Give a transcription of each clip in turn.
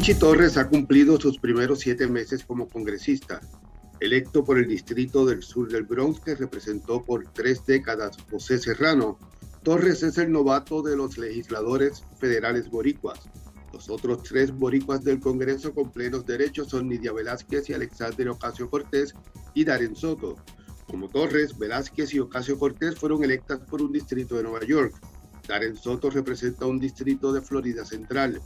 Chichi Torres ha cumplido sus primeros siete meses como congresista, electo por el distrito del sur del Bronx que representó por tres décadas José Serrano. Torres es el novato de los legisladores federales boricuas. Los otros tres boricuas del Congreso con plenos derechos son Nidia Velázquez y Alexander Ocasio Cortés y Darren Soto. Como Torres, Velázquez y Ocasio Cortés fueron electas por un distrito de Nueva York. Darren Soto representa un distrito de Florida Central.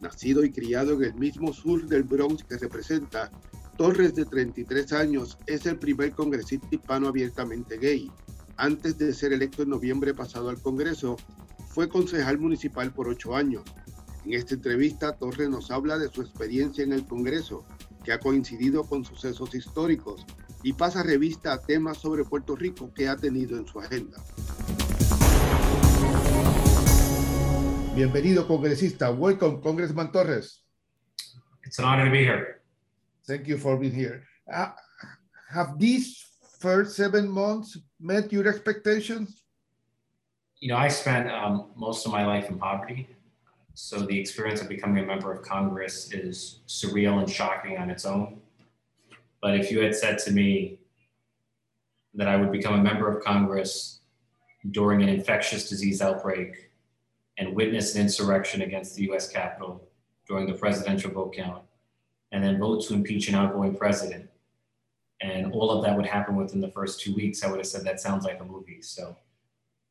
Nacido y criado en el mismo sur del Bronx que representa, Torres, de 33 años, es el primer congresista hispano abiertamente gay. Antes de ser electo en noviembre pasado al Congreso, fue concejal municipal por ocho años. En esta entrevista, Torres nos habla de su experiencia en el Congreso, que ha coincidido con sucesos históricos, y pasa revista a temas sobre Puerto Rico que ha tenido en su agenda. Bienvenido, congresista. Welcome, Congressman Torres. It's an honor to be here. Thank you for being here. Uh, have these first seven months met your expectations? You know, I spent um, most of my life in poverty. So the experience of becoming a member of Congress is surreal and shocking on its own. But if you had said to me that I would become a member of Congress during an infectious disease outbreak and witness an insurrection against the US Capitol during the presidential vote count, and then vote to impeach an outgoing president. And all of that would happen within the first two weeks. I would have said that sounds like a movie. So,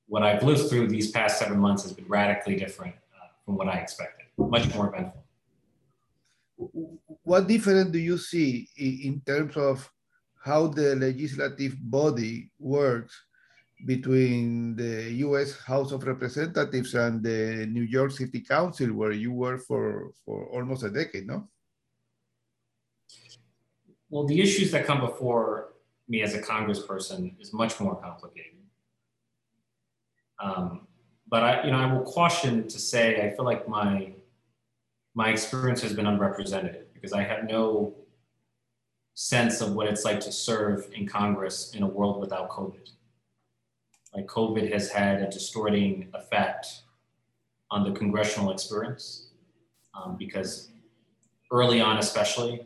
what I've lived through these past seven months has been radically different uh, from what I expected, much more eventful. What difference do you see in terms of how the legislative body works between the US House of Representatives and the New York City Council, where you were for, for almost a decade, no? Well, the issues that come before me as a congressperson is much more complicated. Um, but I, you know, I will caution to say I feel like my my experience has been unrepresented because I have no sense of what it's like to serve in Congress in a world without COVID like COVID has had a distorting effect on the congressional experience um, because early on, especially,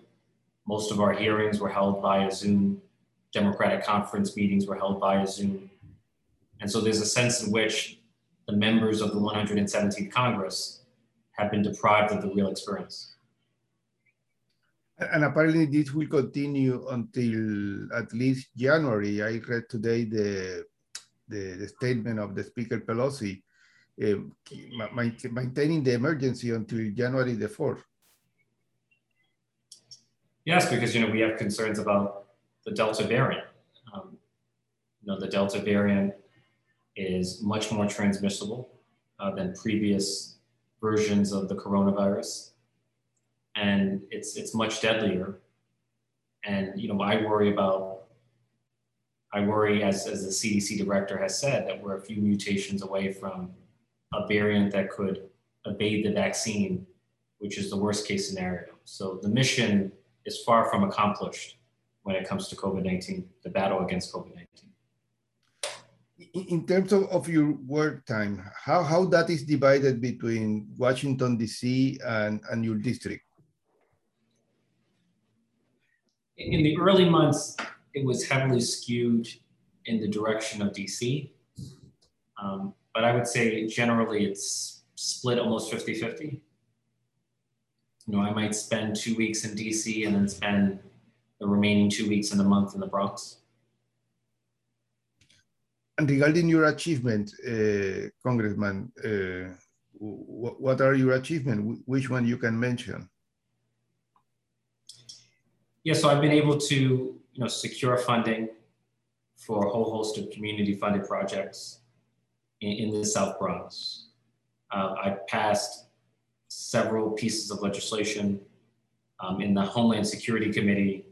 most of our hearings were held via Zoom. Democratic conference meetings were held via Zoom. And so there's a sense in which the members of the 117th Congress have been deprived of the real experience. And apparently this will continue until at least January. I read today the the, the statement of the Speaker Pelosi, uh, maintaining the emergency until January the 4th. Yes, because you know we have concerns about the Delta variant. Um, you know, the Delta variant is much more transmissible uh, than previous versions of the coronavirus, and it's it's much deadlier. And you know, I worry about I worry, as, as the CDC director has said, that we're a few mutations away from a variant that could evade the vaccine, which is the worst case scenario. So the mission is far from accomplished when it comes to COVID 19, the battle against COVID 19. In terms of, of your work time, how, how that is divided between Washington, D.C. and, and your district? In the early months, it was heavily skewed in the direction of DC. Um, but I would say generally it's split almost 50 50. You know, I might spend two weeks in DC and then spend the remaining two weeks in the month in the Bronx. And regarding your achievement, uh, Congressman, uh, what are your achievements? Which one you can mention? Yeah, so I've been able to you know, secure funding for a whole host of community funded projects in, in the South Bronx. Uh, I passed several pieces of legislation um, in the Homeland Security Committee.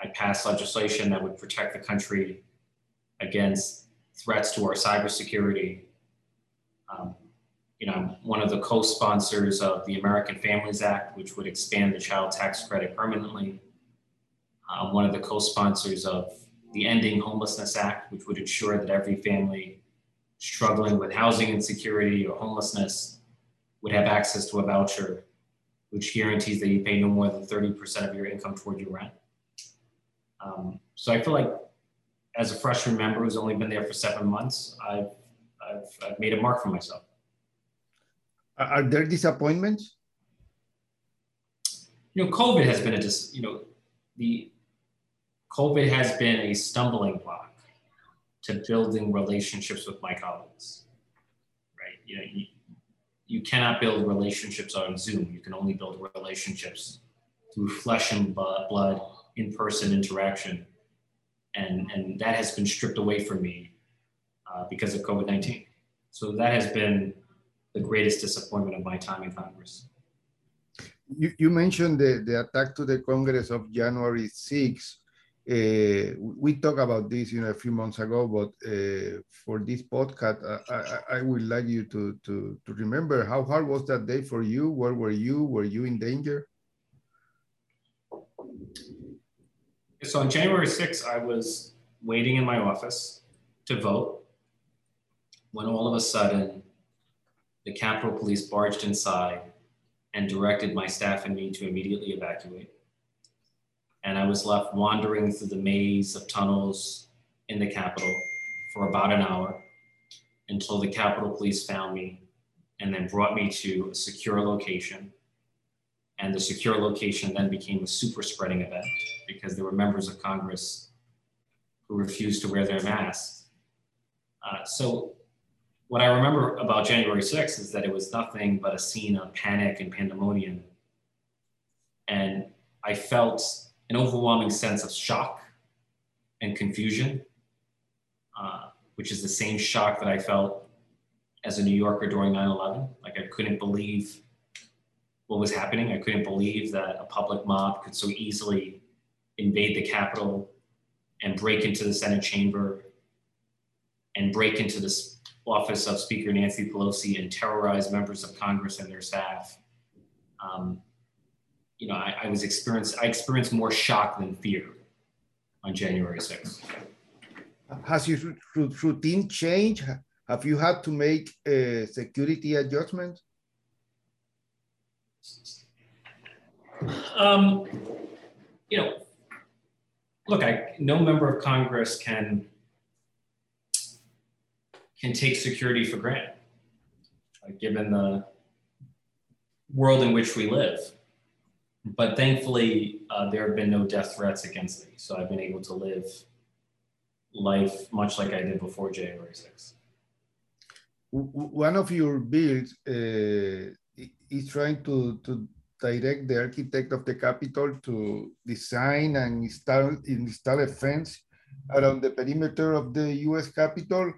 I passed legislation that would protect the country against threats to our cybersecurity. Um, you know, I'm one of the co-sponsors of the American Families Act, which would expand the child tax credit permanently. I'm one of the co-sponsors of the Ending Homelessness Act, which would ensure that every family struggling with housing insecurity or homelessness would have access to a voucher which guarantees that you pay no more than 30% of your income toward your rent. Um, so I feel like as a freshman member who's only been there for seven months, I've, I've, I've made a mark for myself. Are there disappointments? You know, COVID has been a dis, you know, the COVID has been a stumbling block to building relationships with my colleagues. Right? You know, you, you cannot build relationships on Zoom. You can only build relationships through flesh and blood, in-person interaction, and and that has been stripped away from me uh, because of COVID-19. So that has been the greatest disappointment of my time in Congress. You, you mentioned the, the attack to the Congress of January 6th. Uh, we talked about this you know a few months ago but uh, for this podcast I, I, I, would like you to, to to remember how hard was that day for you? Where were you? Were you in danger? So on january 6th i was waiting in my office to vote when all of a sudden the capitol police barged inside and directed my staff and me to immediately evacuate and I was left wandering through the maze of tunnels in the Capitol for about an hour until the Capitol Police found me and then brought me to a secure location. And the secure location then became a super spreading event because there were members of Congress who refused to wear their masks. Uh, so, what I remember about January 6th is that it was nothing but a scene of panic and pandemonium. And I felt an overwhelming sense of shock and confusion, uh, which is the same shock that I felt as a New Yorker during 9 11. Like I couldn't believe what was happening. I couldn't believe that a public mob could so easily invade the Capitol and break into the Senate chamber and break into the office of Speaker Nancy Pelosi and terrorize members of Congress and their staff. Um, you know, I, I was experienced, I experienced more shock than fear on January 6th. Has your routine changed? Have you had to make a security adjustment? Um, you know, look, I, no member of Congress can can take security for granted, uh, given the world in which we live but thankfully, uh, there have been no death threats against me. So I've been able to live life much like I did before January 6th. One of your bills uh, is trying to, to direct the architect of the Capitol to design and install, install a fence around the perimeter of the US Capitol.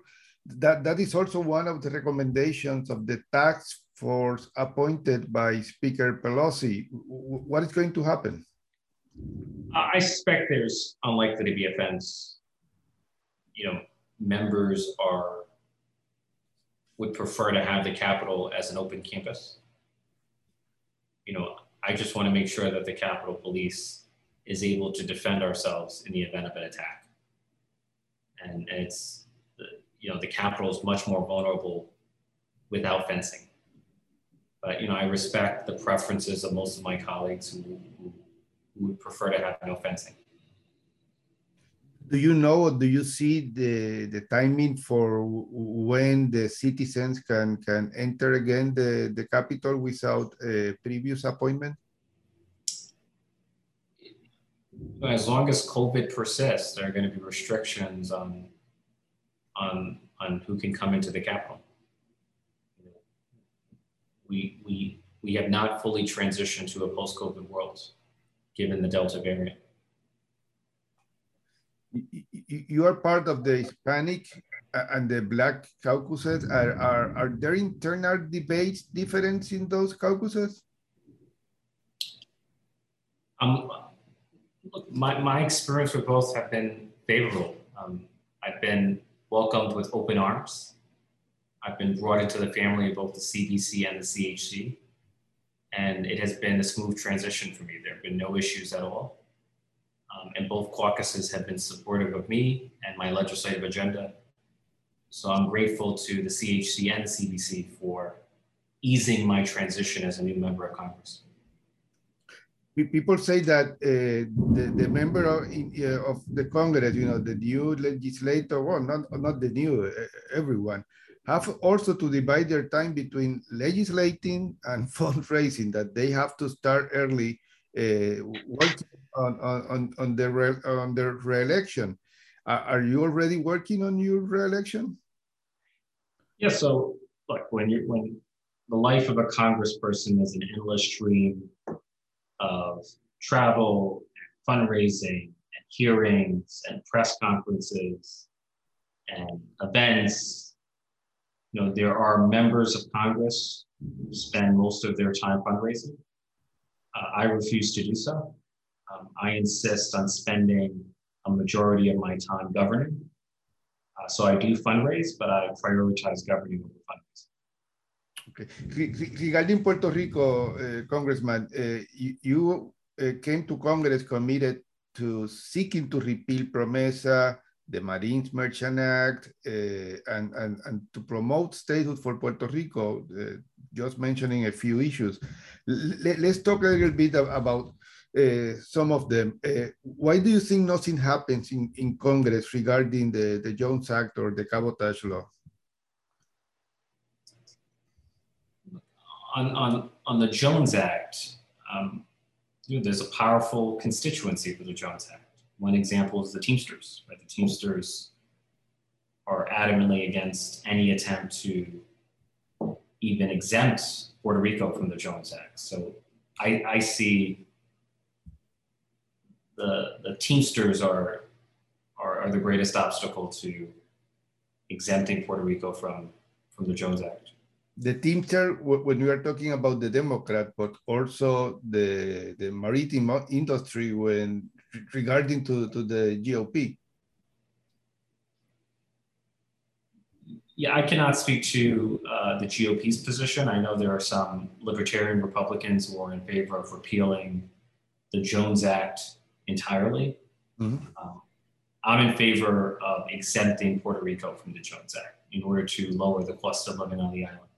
That, that is also one of the recommendations of the tax force appointed by Speaker Pelosi. What is going to happen? I suspect there's unlikely to be fence. You know, members are would prefer to have the Capitol as an open campus. You know, I just want to make sure that the Capitol Police is able to defend ourselves in the event of an attack. And, and it's, you know, the Capitol is much more vulnerable without fencing. But you know, I respect the preferences of most of my colleagues who, who, who would prefer to have no fencing. Do you know or do you see the, the timing for when the citizens can, can enter again the, the Capitol without a previous appointment? As long as COVID persists, there are going to be restrictions on, on, on who can come into the Capitol we, we, we have not fully transitioned to a post-COVID world, given the Delta variant. You are part of the Hispanic and the Black caucuses. Are, are, are there internal debates different in those caucuses? Um, look, my, my experience with both have been favorable. Um, I've been welcomed with open arms. I've been brought into the family of both the CBC and the CHC, and it has been a smooth transition for me. There have been no issues at all. Um, and both caucuses have been supportive of me and my legislative agenda. So I'm grateful to the CHC and the CBC for easing my transition as a new member of Congress. people say that uh, the, the member of, uh, of the Congress, you know, the new legislator, well, not, not the new, uh, everyone, have also to divide their time between legislating and fundraising, that they have to start early uh, working on, on, on, their, on their re-election. are you already working on your re-election? Yeah, so look, when you when the life of a congressperson is an endless stream of travel, and fundraising, and hearings, and press conferences, and events. You know, there are members of Congress who spend most of their time fundraising. Uh, I refuse to do so. Um, I insist on spending a majority of my time governing. Uh, so I do fundraise, but I prioritize governing over fundraising. Okay. Regarding Puerto Rico, uh, Congressman, uh, you, you uh, came to Congress committed to seeking to repeal PROMESA, the Marines Merchant Act, uh, and, and, and to promote statehood for Puerto Rico, uh, just mentioning a few issues. L let's talk a little bit about uh, some of them. why do you think nothing happens in, in Congress regarding the, the Jones Act or the cabotage law? on, on, on the Jones Act, um, there's a powerful constituency for the Jones Act. One example is the Teamsters. Right? The Teamsters are adamantly against any attempt to even exempt Puerto Rico from the Jones Act. So I, I see the, the Teamsters are, are, are the greatest obstacle to exempting Puerto Rico from, from the Jones Act the Teamster, when we are talking about the Democrat, but also the, the maritime industry when regarding to, to the GOP? Yeah, I cannot speak to uh, the GOP's position. I know there are some libertarian Republicans who are in favor of repealing the Jones Act entirely. Mm-hmm. Um, I'm in favor of exempting Puerto Rico from the Jones Act in order to lower the cost of living on the island.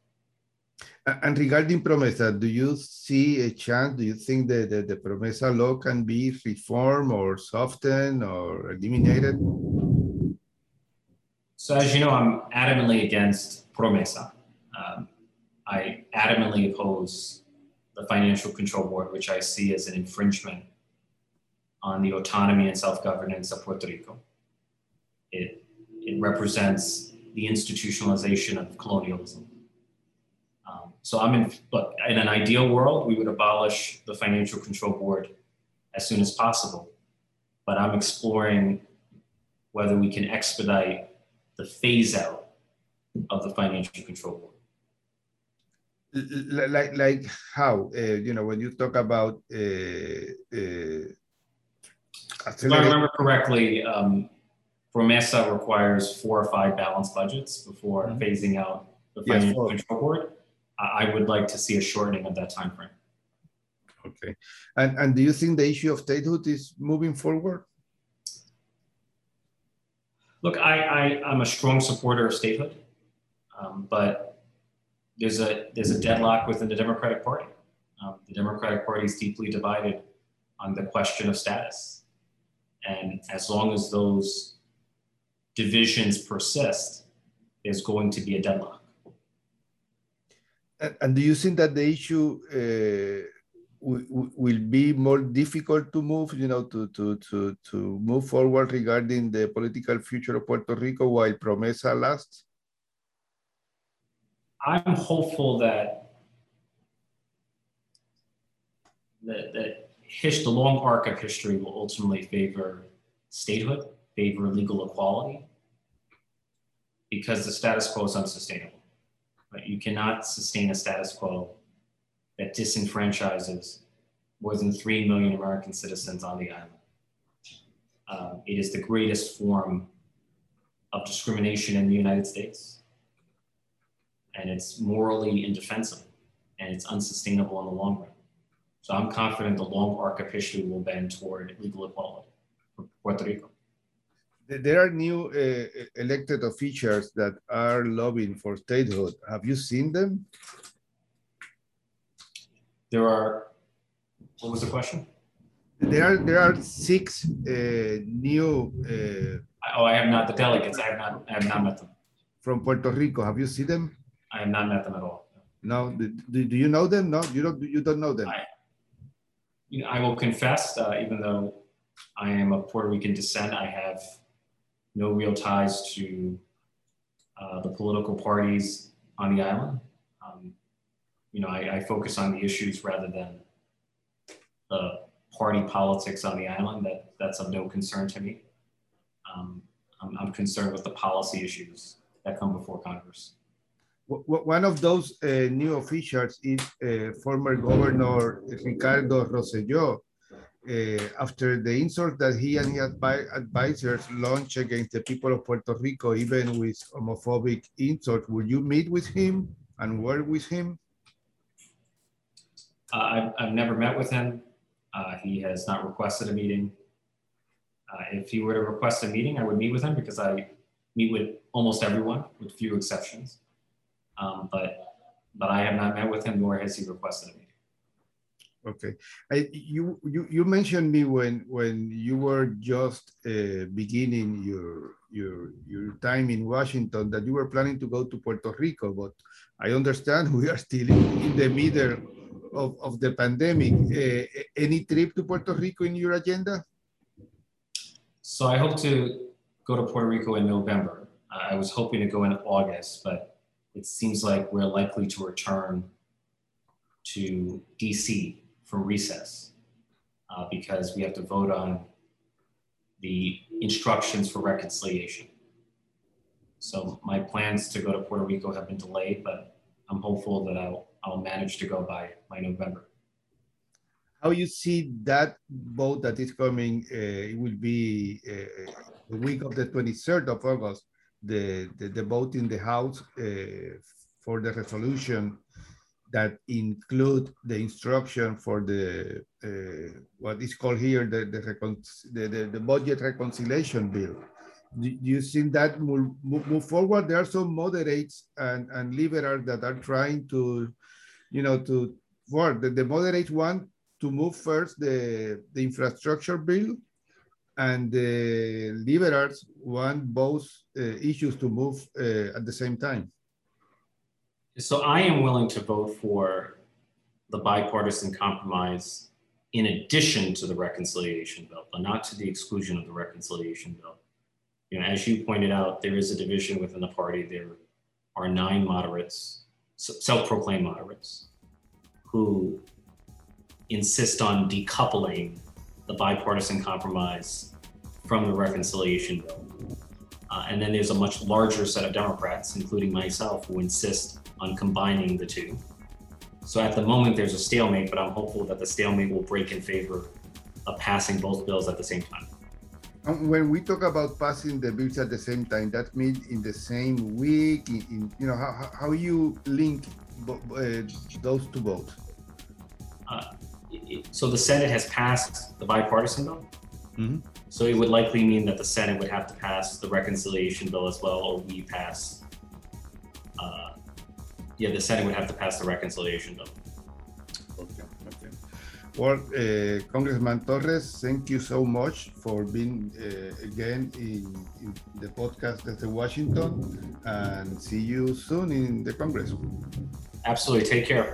And regarding PROMESA, do you see a chance, do you think that the, the PROMESA law can be reformed or softened or eliminated? So as you know, I'm adamantly against PROMESA. Um, I adamantly oppose the Financial Control Board, which I see as an infringement on the autonomy and self-governance of Puerto Rico. It, it represents the institutionalization of colonialism. So I'm in, look, in an ideal world, we would abolish the financial control board as soon as possible. But I'm exploring whether we can expedite the phase out of the financial control board. Like, like how? Uh, you know, when you talk about. Uh, uh, if I remember correctly, um, PROMESA requires four or five balanced budgets before mm -hmm. phasing out the financial yes, control board. I would like to see a shortening of that time frame. Okay. And, and do you think the issue of statehood is moving forward? Look, I, I, I'm a strong supporter of statehood, um, but there's a, there's a deadlock within the Democratic Party. Um, the Democratic Party is deeply divided on the question of status. And as long as those divisions persist, there's going to be a deadlock. And do you think that the issue uh, will be more difficult to move, you know, to, to, to, to move forward regarding the political future of Puerto Rico while Promesa lasts? I'm hopeful that that, that his, the long arc of history will ultimately favor statehood, favor legal equality, because the status quo is unsustainable. You cannot sustain a status quo that disenfranchises more than 3 million American citizens on the island. Um, it is the greatest form of discrimination in the United States. And it's morally indefensible and it's unsustainable in the long run. So I'm confident the long arc of history will bend toward legal equality for Puerto Rico there are new uh, elected officials that are lobbying for statehood. Have you seen them? There are What was the question? There are there are six uh, new uh, Oh, I have not, the delegates, I have not, I have not met them. from Puerto Rico. Have you seen them? I have not met them at all. No. Do, do do you know them? No, you don't. You don't know them. I- You know, I will confess, uh, even though I am of Puerto Rican descent, I have no real ties to uh, the political parties on the island. Um, you know, I, I focus on the issues rather than the party politics on the island. That that's of no concern to me. Um, I'm, I'm concerned with the policy issues that come before Congress. One of those uh, new officials is uh, former Governor Ricardo Rosselló. Uh, after the insult that he and his advi- advisors launched against the people of Puerto Rico, even with homophobic insults, would you meet with him and work with him? Uh, I've, I've never met with him. Uh, he has not requested a meeting. Uh, if he were to request a meeting, I would meet with him because I meet with almost everyone, with few exceptions. Um, but but I have not met with him, nor has he requested a meeting. Okay, I, you, you you mentioned me when when you were just uh, beginning your your your time in Washington that you were planning to go to Puerto Rico, but I understand we are still in, in the middle of, of the pandemic. Uh, any trip to Puerto Rico in your agenda? So I hope to go to Puerto Rico in November. Uh, I was hoping to go in August, but it seems like we're likely to return to DC for recess uh, because we have to vote on the instructions for reconciliation. So my plans to go to Puerto Rico have been delayed, but I'm hopeful that I'll, I'll manage to go by, by November. How you see that vote that is coming? Uh, it will be uh, the week of the 23rd of August. The the, the vote in the House uh, for the resolution that include the instruction for the uh, what is called here the the, the, the, budget reconciliation bill. Do you think that move, move forward? There are some moderates and, and liberals that are trying to, you know, to work. The, the moderates want to move first the, the infrastructure bill and the liberals want both uh, issues to move uh, at the same time. So I am willing to vote for the bipartisan compromise in addition to the reconciliation bill, but not to the exclusion of the reconciliation bill. You know, as you pointed out, there is a division within the party. There are nine moderates, self-proclaimed moderates, who insist on decoupling the bipartisan compromise from the reconciliation bill. Uh, and then there's a much larger set of Democrats, including myself, who insist on combining the two. So at the moment, there's a stalemate, but I'm hopeful that the stalemate will break in favor of passing both bills at the same time. And when we talk about passing the bills at the same time, that means in the same week. In, in you know how, how you link uh, those two votes. Uh, so the Senate has passed the bipartisan bill. Mm-hmm. So it would likely mean that the Senate would have to pass the reconciliation bill as well, or we pass. Uh, yeah, the Senate would have to pass the reconciliation bill. Okay. Okay. Well, uh, Congressman Torres, thank you so much for being uh, again in, in, the podcast at the Washington, and see you soon in the Congress. Absolutely. Take care.